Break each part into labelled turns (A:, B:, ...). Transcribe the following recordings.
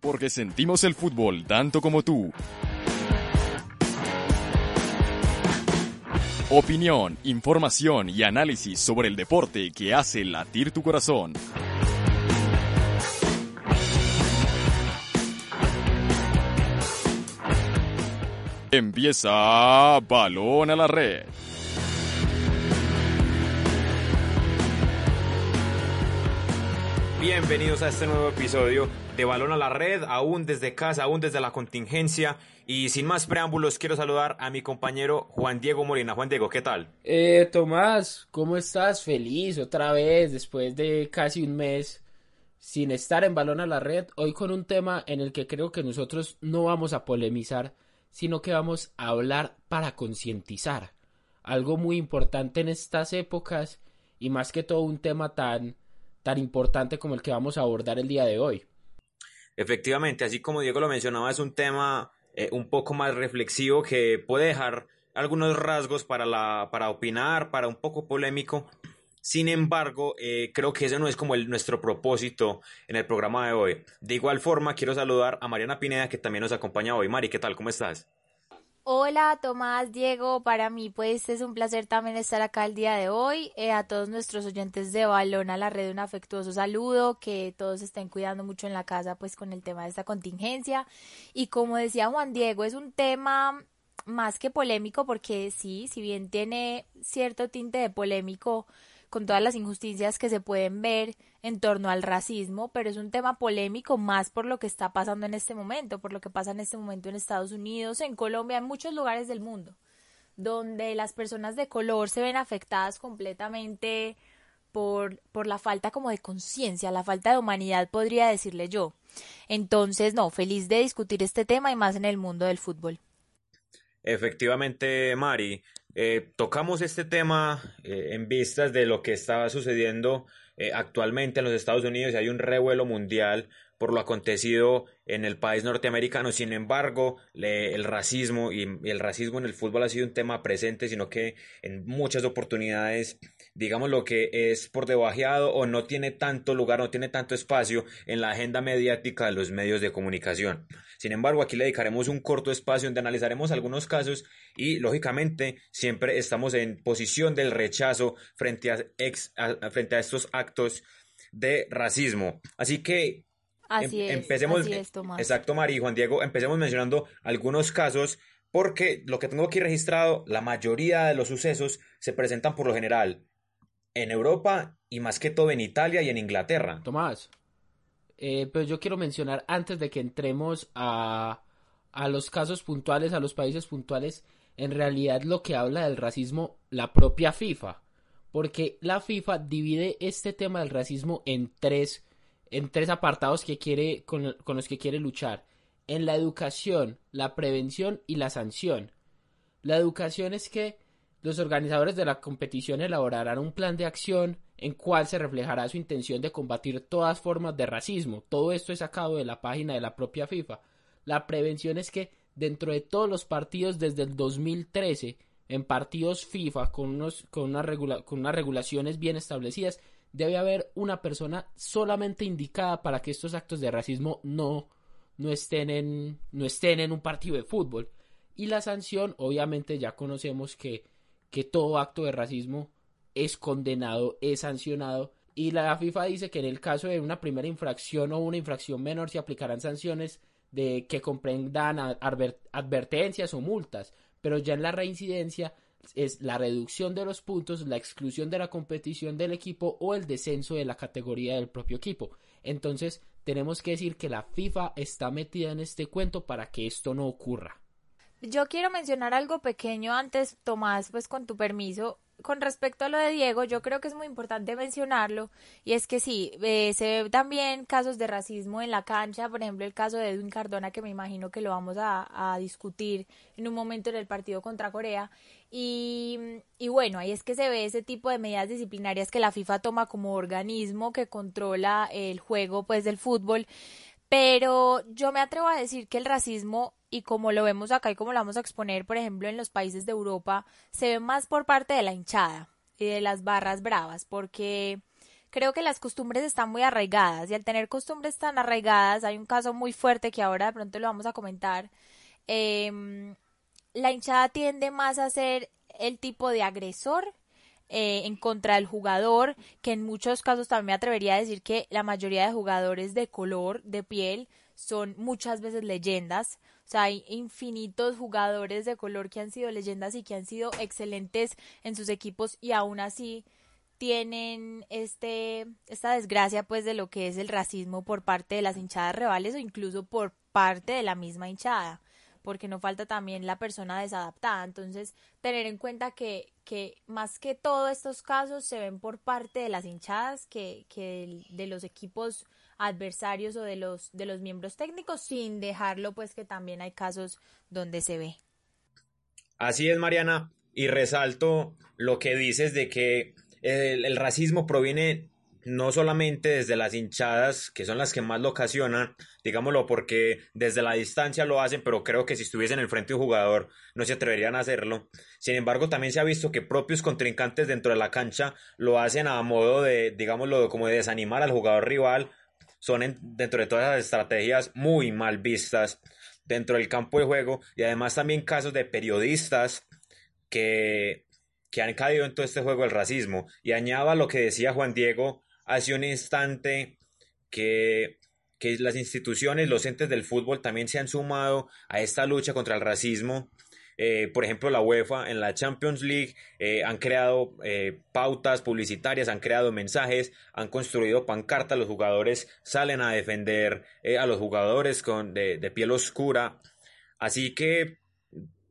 A: Porque sentimos el fútbol tanto como tú. Opinión, información y análisis sobre el deporte que hace latir tu corazón. Empieza Balón a la Red.
B: Bienvenidos a este nuevo episodio de Balón a la Red, aún desde casa, aún desde la contingencia. Y sin más preámbulos, quiero saludar a mi compañero Juan Diego Molina. Juan Diego, ¿qué tal?
C: Eh, Tomás, ¿cómo estás? Feliz otra vez, después de casi un mes sin estar en Balón a la Red. Hoy con un tema en el que creo que nosotros no vamos a polemizar, sino que vamos a hablar para concientizar. Algo muy importante en estas épocas y más que todo un tema tan tan importante como el que vamos a abordar el día de hoy.
B: Efectivamente, así como Diego lo mencionaba, es un tema eh, un poco más reflexivo que puede dejar algunos rasgos para, la, para opinar, para un poco polémico. Sin embargo, eh, creo que ese no es como nuestro propósito en el programa de hoy. De igual forma, quiero saludar a Mariana Pineda, que también nos acompaña hoy. Mari, ¿qué tal? ¿Cómo estás?
D: Hola Tomás, Diego, para mí pues es un placer también estar acá el día de hoy. Eh, a todos nuestros oyentes de Balón a la Red un afectuoso saludo, que todos estén cuidando mucho en la casa pues con el tema de esta contingencia. Y como decía Juan Diego, es un tema más que polémico porque sí, si bien tiene cierto tinte de polémico, con todas las injusticias que se pueden ver en torno al racismo, pero es un tema polémico más por lo que está pasando en este momento, por lo que pasa en este momento en Estados Unidos, en Colombia, en muchos lugares del mundo, donde las personas de color se ven afectadas completamente por, por la falta como de conciencia, la falta de humanidad, podría decirle yo. Entonces, no, feliz de discutir este tema y más en el mundo del fútbol.
B: Efectivamente, Mari, eh, tocamos este tema eh, en vistas de lo que estaba sucediendo eh, actualmente en los Estados Unidos hay un revuelo mundial por lo acontecido en el país norteamericano. Sin embargo, el racismo y, el racismo en el fútbol ha sido un tema presente, sino que en muchas oportunidades, digamos lo que es por debajeado o no tiene tanto lugar, no tiene tanto espacio en la agenda mediática de los medios de comunicación. Sin embargo, aquí le dedicaremos un corto espacio donde analizaremos algunos casos y, lógicamente, siempre estamos en posición del rechazo frente a, frente a estos actos de racismo. Así que
D: Así
B: em, empecemos,
D: es,
B: Exacto, Mari y Juan Diego, empecemos mencionando algunos casos porque lo que tengo aquí registrado, la mayoría de los sucesos se presentan por lo general en Europa y más que todo en Italia y en Inglaterra.
C: Tomás, eh, pero yo quiero mencionar antes de que entremos a, a los casos puntuales, a los países puntuales, en realidad lo que habla del racismo la propia FIFA, porque la FIFA divide este tema del racismo en tres en tres apartados que quiere, con, los que quiere luchar. En la educación, la prevención y la sanción. La educación es que los organizadores de la competición elaborarán un plan de acción en cual se reflejará su intención de combatir todas formas de racismo. Todo esto es sacado de la página de la propia FIFA. La prevención es que dentro de todos los partidos desde el 2013, en partidos FIFA con, unos, con, con unas regulaciones bien establecidas, debe haber una persona solamente indicada para que estos actos de racismo no, no, estén, en, no estén en un partido de fútbol. Y la sanción, obviamente ya conocemos que, que todo acto de racismo es condenado, es sancionado. Y la FIFA dice que en el caso de una primera infracción o una infracción menor se aplicarán sanciones de que comprendan advertencias o multas, pero ya en la reincidencia es la reducción de los puntos, la exclusión de la competición del equipo o el descenso de la categoría del propio equipo. Entonces, tenemos que decir que la FIFA está metida en este cuento para que esto no ocurra.
D: Yo quiero mencionar algo pequeño antes, Tomás, pues con tu permiso, con respecto a lo de Diego, yo creo que es muy importante mencionarlo, y es que sí, eh, se ve también casos de racismo en la cancha, por ejemplo el caso de Edwin Cardona, que me imagino que lo vamos a, discutir en un momento en el partido contra Corea, y, y bueno, ahí es que se ve ese tipo de medidas disciplinarias que la FIFA toma como organismo que controla el juego pues del fútbol, pero yo me atrevo a decir que el racismo y como lo vemos acá y como lo vamos a exponer, por ejemplo, en los países de Europa, se ve más por parte de la hinchada y de las barras bravas, porque creo que las costumbres están muy arraigadas y al tener costumbres tan arraigadas, hay un caso muy fuerte que ahora de pronto lo vamos a comentar, em, la hinchada tiende más a ser el tipo de agresor eh, en contra del jugador, que en muchos casos también me atrevería a decir que la mayoría de jugadores de color, de piel, son muchas veces leyendas. O sea, hay infinitos jugadores de color que han sido leyendas y que han sido excelentes en sus equipos y aún así tienen este esta desgracia pues de lo que es el racismo por parte de las hinchadas rivales o incluso por parte de la misma hinchada porque no falta también la persona desadaptada. Entonces tener en cuenta que, que más que todos estos casos se ven por parte de las hinchadas que, que de los equipos adversarios o de los, de los miembros técnicos, sin dejarlo pues que también hay casos donde se ve.
B: Así es, Mariana, y resalto lo que dices de que el, racismo proviene no solamente desde las hinchadas, que son las que más lo ocasionan, digámoslo porque desde la distancia lo hacen, pero creo que si estuviesen en frente de un jugador no se atreverían a hacerlo. Sin embargo, también se ha visto que propios contrincantes dentro de la cancha lo hacen a modo de, digámoslo, como de desanimar al jugador rival son dentro de todas las estrategias muy mal vistas dentro del campo de juego y además también casos de periodistas que, que han caído en todo este juego del racismo. Y añado a lo que decía Juan Diego hace un instante que, que las instituciones, los entes del fútbol también se han sumado a esta lucha contra el racismo eh, por ejemplo, la UEFA en la Champions League eh, han creado eh, pautas publicitarias, han creado mensajes, han construido pancartas, los jugadores salen a defender a los jugadores con, de, de piel oscura. Así que,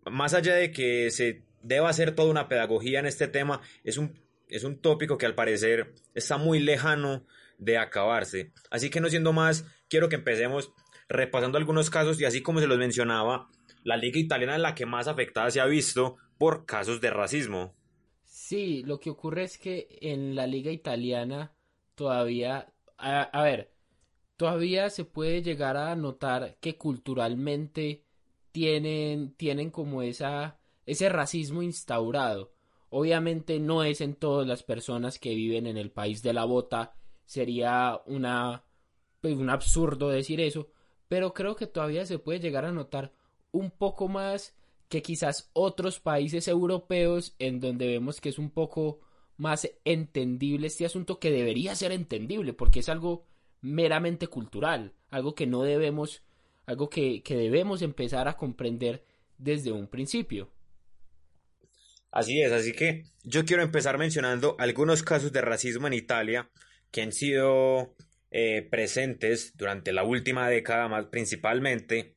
B: más allá de que se deba hacer toda una pedagogía en este tema, es un, es un tópico que al parecer está muy lejano de acabarse. Así que no siendo más, quiero que empecemos repasando algunos casos y así como se los mencionaba, la liga italiana es la que más afectada se ha visto por casos de racismo.
C: Sí, lo que ocurre es que en la liga italiana todavía, a, ver, todavía se puede llegar a notar que culturalmente tienen, tienen como esa, ese racismo instaurado. Obviamente no es en todas las personas que viven en el país de la bota, sería una, pues, un absurdo decir eso, pero creo que todavía se puede llegar a notar un poco más que quizás otros países europeos en donde vemos que es un poco más entendible este asunto que debería ser entendible porque es algo meramente cultural, algo que no debemos, algo que, que debemos empezar a comprender desde un principio.
B: Así es, así que yo quiero empezar mencionando algunos casos de racismo en Italia que han sido eh, presentes durante la última década más principalmente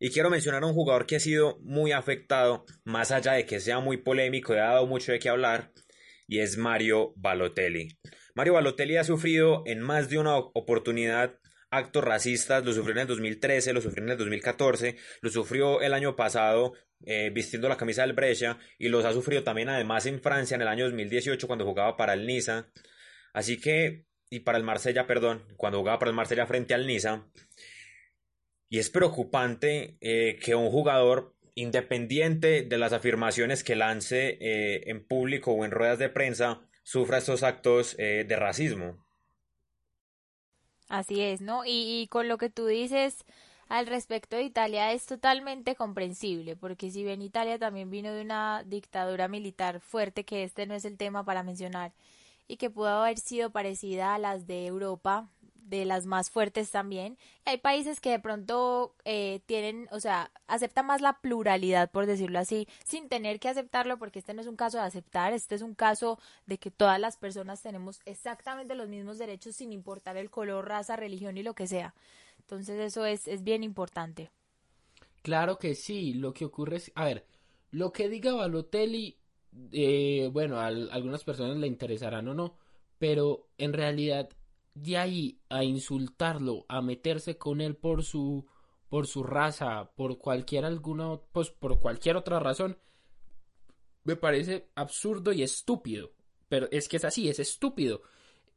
B: y quiero mencionar a un jugador que ha sido muy afectado, más allá de que sea muy polémico y ha dado mucho de qué hablar, y es Mario Balotelli. Mario Balotelli ha sufrido en más de una oportunidad actos racistas, lo sufrió en el 2013, lo sufrió en el 2014, lo sufrió el año pasado eh, vistiendo la camisa del Brescia y los ha sufrido también además en Francia en el año 2018 cuando jugaba para el Niza. Así que, y para el Marsella, perdón, cuando jugaba para el Marsella frente al Niza. Y es preocupante eh, que un jugador, independiente de las afirmaciones que lance eh, en público o en ruedas de prensa, sufra estos actos eh, de racismo.
D: Así es, ¿no? Y, y, con lo que tú dices al respecto de Italia es totalmente comprensible, porque si bien Italia también vino de una dictadura militar fuerte, que este no es el tema para mencionar, y que pudo haber sido parecida a las de Europa, de las más fuertes también. Hay países que de pronto eh, tienen, o sea, aceptan más la pluralidad, por decirlo así, sin tener que aceptarlo, porque este no es un caso de aceptar, este es un caso de que todas las personas tenemos exactamente los mismos derechos sin importar el color, raza, religión y lo que sea. Entonces eso es, es bien importante.
C: Claro que sí, lo que ocurre es, a ver, lo que diga Balotelli eh, bueno, a, algunas personas le interesarán o no, pero en realidad de ahí a insultarlo, a meterse con él por su por su raza, por cualquier alguna pues por cualquier otra razón, me parece absurdo y estúpido. Pero es que es así, es estúpido.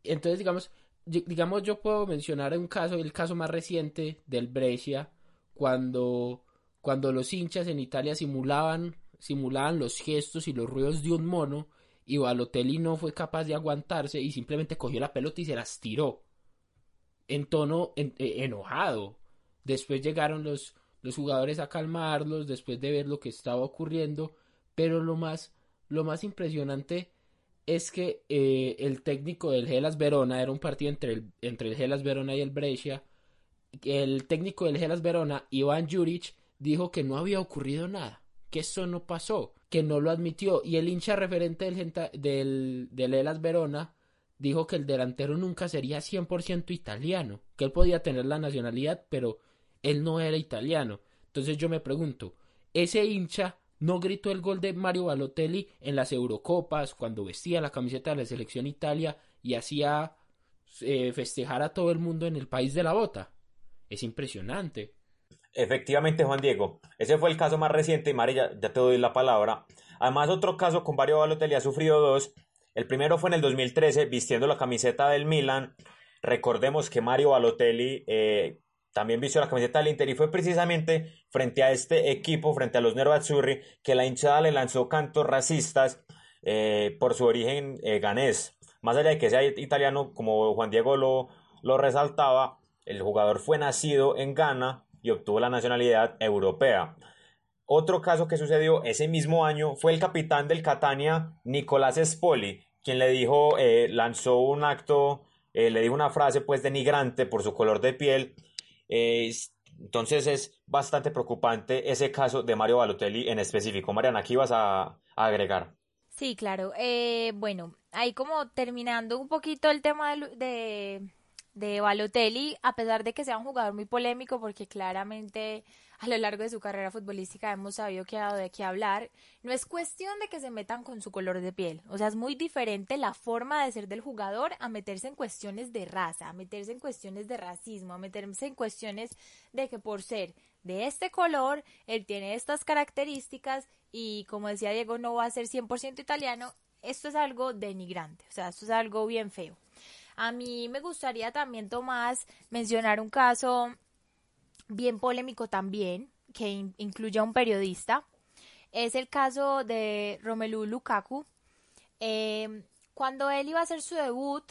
C: Entonces, digamos, digamos yo puedo mencionar un caso, el caso más reciente del Brescia, cuando cuando los hinchas en Italia simulaban simulaban los gestos y los ruidos de un mono y Balotelli no fue capaz de aguantarse y simplemente cogió la pelota y se las tiró en tono eh, enojado. Después llegaron los, los jugadores a calmarlos después de ver lo que estaba ocurriendo, pero lo más, lo más impresionante es que eh, el técnico del Gelas Verona era un partido entre el, entre el Gelas Verona y el Brescia. El técnico del Gelas Verona, Iván Juric, dijo que no había ocurrido nada que eso no pasó, que no lo admitió. Y el hincha referente del, del, del Elas Verona dijo que el delantero nunca sería 100% italiano, que él podía tener la nacionalidad, pero él no era italiano. Entonces yo me pregunto, ese hincha no gritó el gol de Mario Balotelli en las Eurocopas cuando vestía la camiseta de la selección Italia y hacía eh, festejar a todo el mundo en el país de la bota. Es impresionante.
B: Efectivamente, Juan Diego, ese fue el caso más reciente y Mari, ya, te doy la palabra. Además, otro caso con Mario Balotelli ha sufrido dos. El primero fue en el 2013, vistiendo la camiseta del Milan. Recordemos que Mario Balotelli eh, también vistió la camiseta del Inter y fue precisamente frente a este equipo, frente a los Nero Azzurri, que la hinchada le lanzó cantos racistas eh, por su origen eh, ganés. Más allá de que sea italiano, como Juan Diego lo, lo resaltaba, el jugador fue nacido en Ghana y obtuvo la nacionalidad europea. Otro caso que sucedió ese mismo año fue el capitán del Catania, Nicolás Spoli, quien le dijo, eh, lanzó un acto, eh, le dijo una frase pues denigrante por su color de piel. entonces es bastante preocupante ese caso de Mario Balotelli en específico. Mariana, aquí vas a, agregar.
D: Sí, claro. Eh, bueno, ahí como terminando un poquito el tema de Balotelli, a pesar de que sea un jugador muy polémico, porque claramente a lo largo de su carrera futbolística hemos sabido que ha dado de qué hablar, no es cuestión de que se metan con su color de piel. O sea, es muy diferente la forma de ser del jugador a meterse en cuestiones de raza, a meterse en cuestiones de racismo, a meterse en cuestiones de que por ser de este color, él tiene estas características y como decía Diego, no va a ser 100% italiano. Esto es algo denigrante, o sea, esto es algo bien feo. A mí me gustaría también, Tomás, mencionar un caso bien polémico también, que incluye a un periodista. Es el caso de Romelu Lukaku. Eh, cuando él iba a hacer su debut,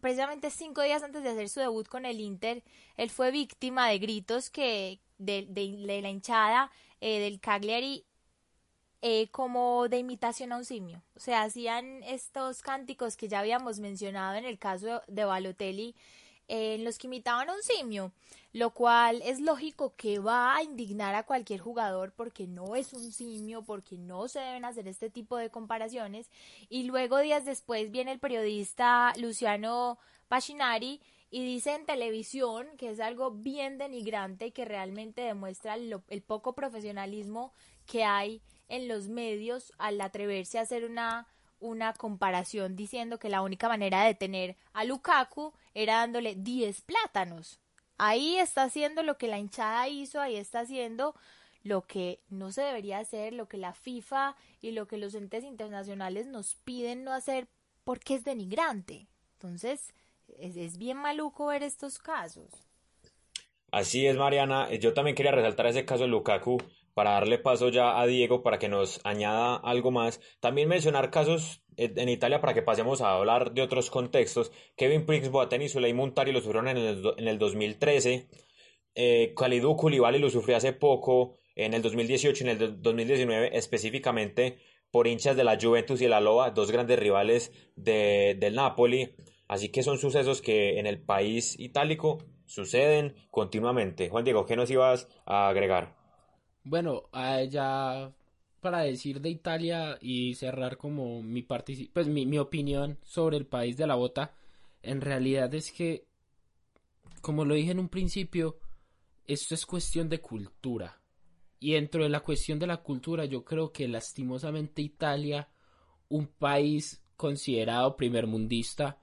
D: precisamente cinco días antes de hacer su debut con el Inter, él fue víctima de gritos que de, la hinchada eh, del Cagliari eh, como de imitación a un simio. O sea, hacían estos cánticos que ya habíamos mencionado en el caso de Balotelli, eh, en los que imitaban a un simio, lo cual es lógico que va a indignar a cualquier jugador porque no es un simio, porque no se deben hacer este tipo de comparaciones. Y luego, días después, viene el periodista Luciano Pachinari y dice en televisión que es algo bien denigrante y que realmente demuestra el poco profesionalismo que hay en los medios al atreverse a hacer una, una comparación diciendo que la única manera de tener a Lukaku era dándole 10 plátanos. Ahí está haciendo lo que la hinchada hizo, ahí está haciendo lo que no se debería hacer, lo que la FIFA y lo que los entes internacionales nos piden no hacer porque es denigrante. Entonces, es, es bien maluco ver estos casos.
B: Así es, Mariana. Yo también quería resaltar ese caso de Lukaku para darle paso ya a Diego para que nos añada algo más. También mencionar casos en Italia para que pasemos a hablar de otros contextos. Kevin Prince Boateng y Suley Muntari lo sufrieron en el, en el 2013. Eh, Khalidou lo sufrió hace poco, en el 2018 y en el 2019, específicamente por hinchas de la Juventus y la Loa, dos grandes rivales de, del Napoli. Así que son sucesos que en el país itálico suceden continuamente. Juan Diego, ¿qué nos ibas a agregar?
C: Bueno, ya para decir de Italia y cerrar como mi, pues mi, mi opinión sobre el país de la bota, en realidad es que, como lo dije en un principio, esto es cuestión de cultura. Y dentro de la cuestión de la cultura, yo creo que lastimosamente Italia un país considerado primermundista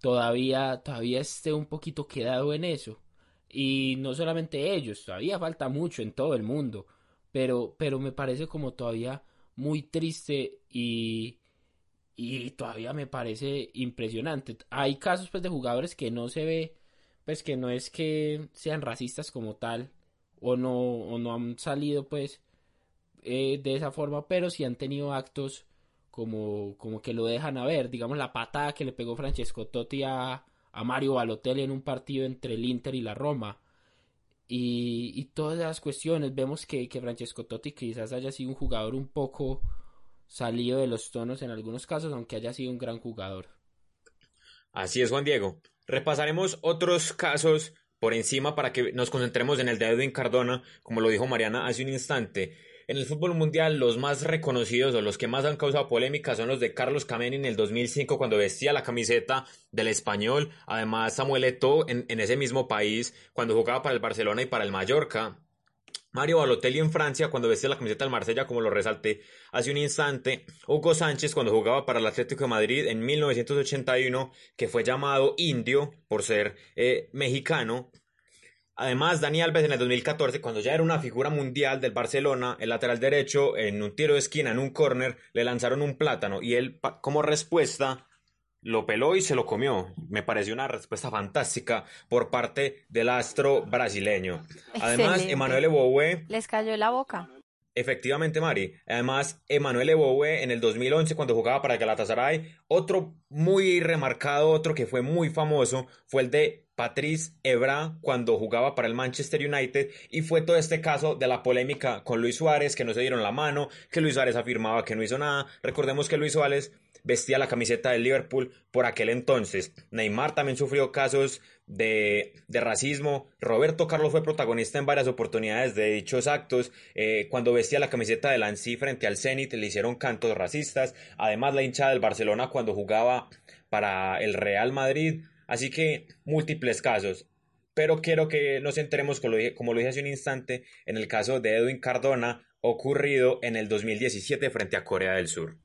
C: todavía, todavía esté un poquito quedado en eso. Y no solamente ellos, todavía falta mucho en todo el mundo, pero, pero me parece como todavía muy triste y, y todavía me parece impresionante. Hay casos pues de jugadores que no se ve, pues que no es que sean racistas como tal, o no, o no han salido pues eh, de esa forma, pero sí han tenido actos como, como que lo dejan a ver, digamos la patada que le pegó Francesco Totti a, a Mario Balotelli en un partido entre el Inter y la Roma. Y, todas las cuestiones, vemos que, que Francesco Totti quizás haya sido un jugador un poco salido de los tonos en algunos casos, aunque haya sido un gran jugador.
B: Así es, Juan Diego. Repasaremos otros casos por encima para que nos concentremos en el de Edwin Cardona, como lo dijo Mariana hace un instante. En el fútbol mundial, los más reconocidos o los que más han causado polémica son los de Carlos Kameni en el 2005 cuando vestía la camiseta del español. Además, Samuel Eto'o en, en ese mismo país cuando jugaba para el Barcelona y para el Mallorca. Mario Balotelli en Francia cuando vestía la camiseta del Marsella, como lo resalté hace un instante. Hugo Sánchez cuando jugaba para el Atlético de Madrid en 1981, que fue llamado indio por ser eh, mexicano. Además, Dani Alves en el 2014, cuando ya era una figura mundial del Barcelona, el lateral derecho, en un tiro de esquina, en un córner, le lanzaron un plátano y él, como respuesta, lo peló y se lo comió. Me pareció una respuesta fantástica por parte del astro brasileño. Además. Emanuel Eboue
D: Les cayó la boca.
B: Efectivamente, Mari. Además, Emanuel Eboue en el 2011 cuando jugaba para Galatasaray, otro muy remarcado, otro que fue muy famoso, fue el de Patrice Evra cuando jugaba para el Manchester United y fue todo este caso de la polémica con Luis Suárez, que no se dieron la mano, que Luis Suárez afirmaba que no hizo nada. Recordemos que Luis Suárez vestía la camiseta del Liverpool por aquel entonces. Neymar también sufrió casos de, racismo. Roberto Carlos fue protagonista en varias oportunidades de dichos actos. Eh, cuando vestía la camiseta del Ansi frente al Zenit le hicieron cantos racistas. Además la hinchada del Barcelona cuando jugaba para el Real Madrid. Así que múltiples casos. Pero quiero que nos enteremos, como lo, dije, como lo dije hace un instante, en el caso de Edwin Cardona, ocurrido en el 2017 frente a Corea del Sur.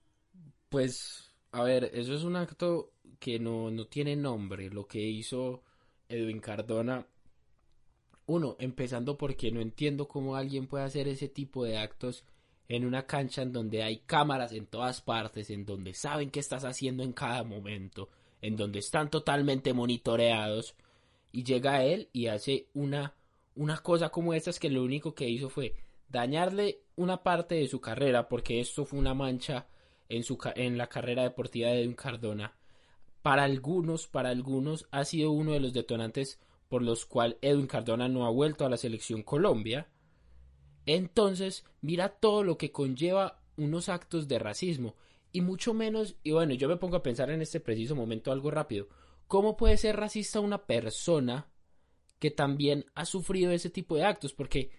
C: Pues, a ver, eso es un acto que no, no tiene nombre, lo que hizo Edwin Cardona. Uno, empezando porque no entiendo cómo alguien puede hacer ese tipo de actos en una cancha en donde hay cámaras en todas partes, en donde saben qué estás haciendo en cada momento, en donde están totalmente monitoreados, y llega él y hace una, una cosa como estas que lo único que hizo fue dañarle una parte de su carrera, porque esto fue una mancha en, su, en la carrera deportiva de Edwin Cardona. Para algunos, para algunos ha sido uno de los detonantes por los cuales Edwin Cardona no ha vuelto a la selección Colombia. Entonces, mira todo lo que conlleva unos actos de racismo y mucho menos, y bueno, yo me pongo a pensar en este preciso momento algo rápido, ¿cómo puede ser racista una persona que también ha sufrido ese tipo de actos? Porque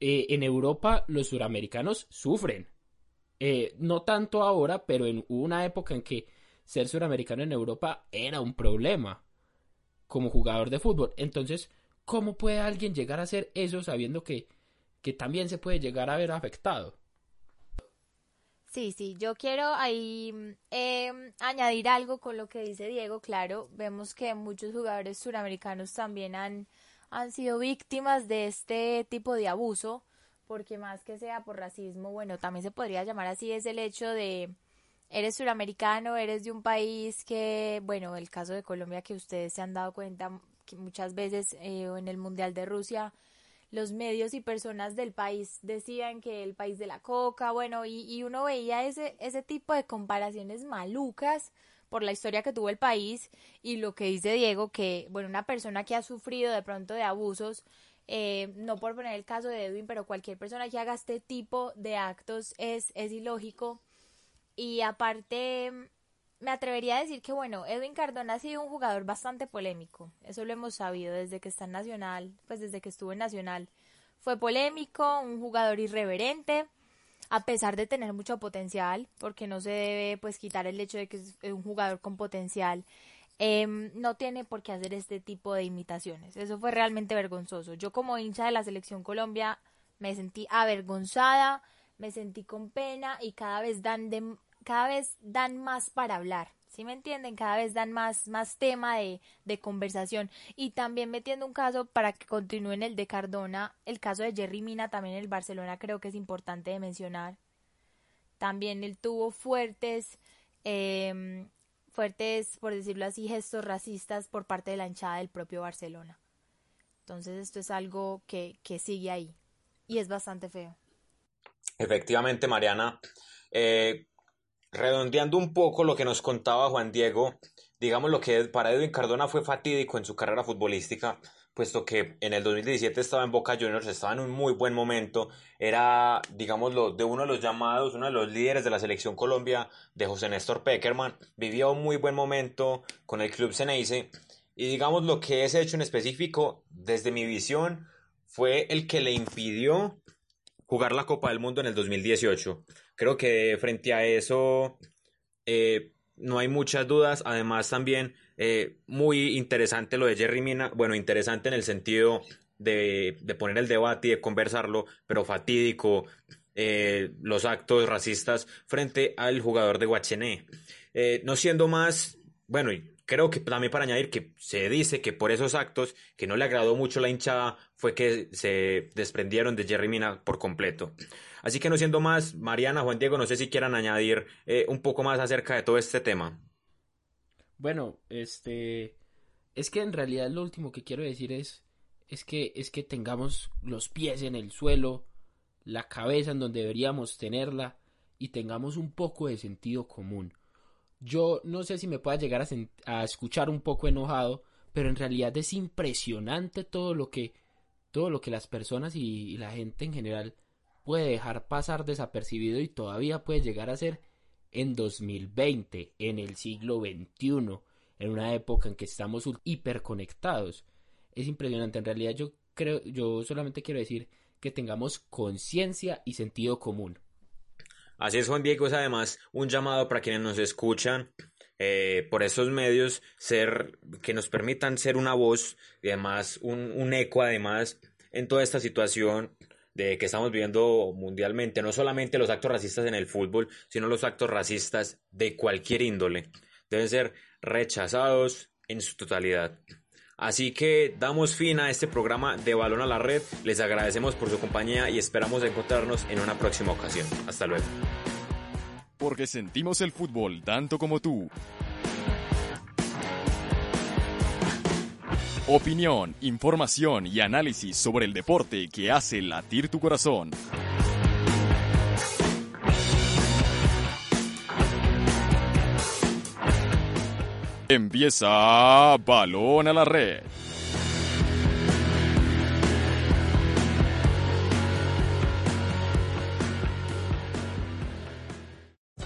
C: eh, en Europa los suramericanos sufren. Eh, no tanto ahora, pero en una época en que ser suramericano en Europa era un problema como jugador de fútbol. Entonces, ¿cómo puede alguien llegar a hacer eso sabiendo que, que también se puede llegar a ver afectado?
D: Sí, sí, yo quiero ahí eh, añadir algo con lo que dice Diego, claro, vemos que muchos jugadores suramericanos también han, han sido víctimas de este tipo de abuso, porque más que sea por racismo, bueno, también se podría llamar así, es el hecho de, eres suramericano, eres de un país que, bueno, el caso de Colombia que ustedes se han dado cuenta que muchas veces eh, en el Mundial de Rusia, los medios y personas del país decían que el país de la coca, bueno, y, y, uno veía ese, ese tipo de comparaciones malucas por la historia que tuvo el país y lo que dice Diego, que, bueno, una persona que ha sufrido de pronto de abusos, eh, no por poner el caso de Edwin, pero cualquier persona que haga este tipo de actos es, es ilógico. Y aparte, me atrevería a decir que, bueno, Edwin Cardona ha sido un jugador bastante polémico. Eso lo hemos sabido desde que está en Nacional, pues desde que estuvo en Nacional. Fue polémico, un jugador irreverente, a pesar de tener mucho potencial, porque no se debe pues quitar el hecho de que es un jugador con potencial. Eh, no tiene por qué hacer este tipo de imitaciones. Eso fue realmente vergonzoso. Yo como hincha de la selección Colombia me sentí avergonzada, me sentí con pena y cada vez dan de cada vez dan más para hablar. ¿Sí me entienden? Cada vez dan más, más tema de, de conversación. Y también metiendo un caso para que continúen el de Cardona, el caso de Jerry Mina también en el Barcelona creo que es importante de mencionar. También él tuvo fuertes, em, fuertes, por decirlo así, gestos racistas por parte de la hinchada del propio Barcelona. Entonces esto es algo que, que sigue ahí y es bastante feo.
B: Efectivamente, Mariana. Eh, redondeando un poco lo que nos contaba Juan Diego, digamos lo que para Edwin Cardona fue fatídico en su carrera futbolística, puesto que en el 2017 estaba en Boca Juniors, estaba en un muy buen momento, era, digamos, de uno de los llamados, uno de los líderes de la selección Colombia, de José Néstor Peckerman, vivía un muy buen momento con el club Ceneice, y digamos lo que ese hecho en específico, desde mi visión, fue el que le impidió jugar la Copa del Mundo en el 2018. Creo que frente a eso eh, no hay muchas dudas. Además también eh, muy interesante lo de Jerry Mina. Bueno, interesante en el sentido de, poner el debate y de conversarlo, pero fatídico eh, los actos racistas frente al jugador de Guachené. no siendo más, bueno, creo que también para añadir que se dice que por esos actos que no le agradó mucho la hinchada fue que se desprendieron de Jerry Mina por completo. Así que no siendo más, Mariana, Juan Diego, no sé si quieran añadir eh, un poco más acerca de todo este tema.
C: Bueno, este es que en realidad lo último que quiero decir es es que es que tengamos los pies en el suelo, la cabeza en donde deberíamos tenerla y tengamos un poco de sentido común. Yo no sé si me pueda llegar a, escuchar un poco enojado, pero en realidad es impresionante todo lo que todo lo que las personas y, la gente en general puede dejar pasar desapercibido y todavía puede llegar a ser en 2020, en el siglo XXI, en una época en que estamos hiperconectados. Es impresionante, en realidad yo creo, yo solamente quiero decir que tengamos conciencia y sentido común.
B: Así es, Juan Diego, es además un llamado para quienes nos escuchan eh, por esos medios, ser, que nos permitan ser una voz y además un, un eco, además, en toda esta situación de que estamos viviendo mundialmente, no solamente los actos racistas en el fútbol, sino los actos racistas de cualquier índole. Deben ser rechazados en su totalidad. Así que damos fin a este programa de Balón a la Red. Les agradecemos por su compañía y esperamos encontrarnos en una próxima ocasión. Hasta luego.
A: Porque sentimos el fútbol tanto como tú. Opinión, información y análisis sobre el deporte que hace latir tu corazón. Empieza Balón a la Red.